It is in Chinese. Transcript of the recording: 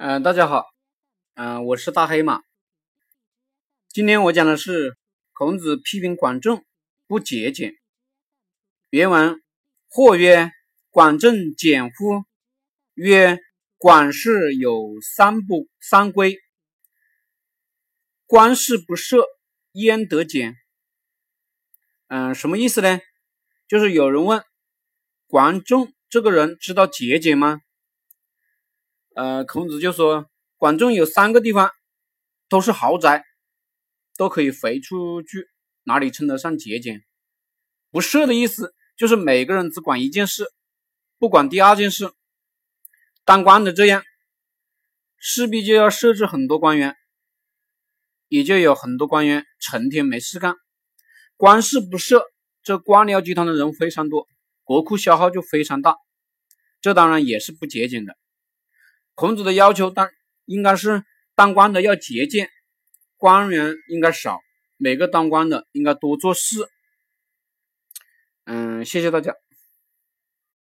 嗯，大家好，嗯，我是大黑马。今天我讲的是孔子批评管仲不节俭。原文：或曰：“管仲俭乎？”曰：“管氏有三不三规，官事不赦，焉得俭？”嗯，什么意思呢？就是有人问管仲这个人知道节俭吗？呃，孔子就说，管仲有三个地方都是豪宅，都可以回出去，哪里称得上节俭？不设的意思就是每个人只管一件事，不管第二件事。当官的这样，势必就要设置很多官员，也就有很多官员成天没事干，官事不设，这官僚集团的人非常多，国库消耗就非常大，这当然也是不节俭的。孔子的要求，当应该是当官的要节俭，官员应该少，每个当官的应该多做事。嗯，谢谢大家。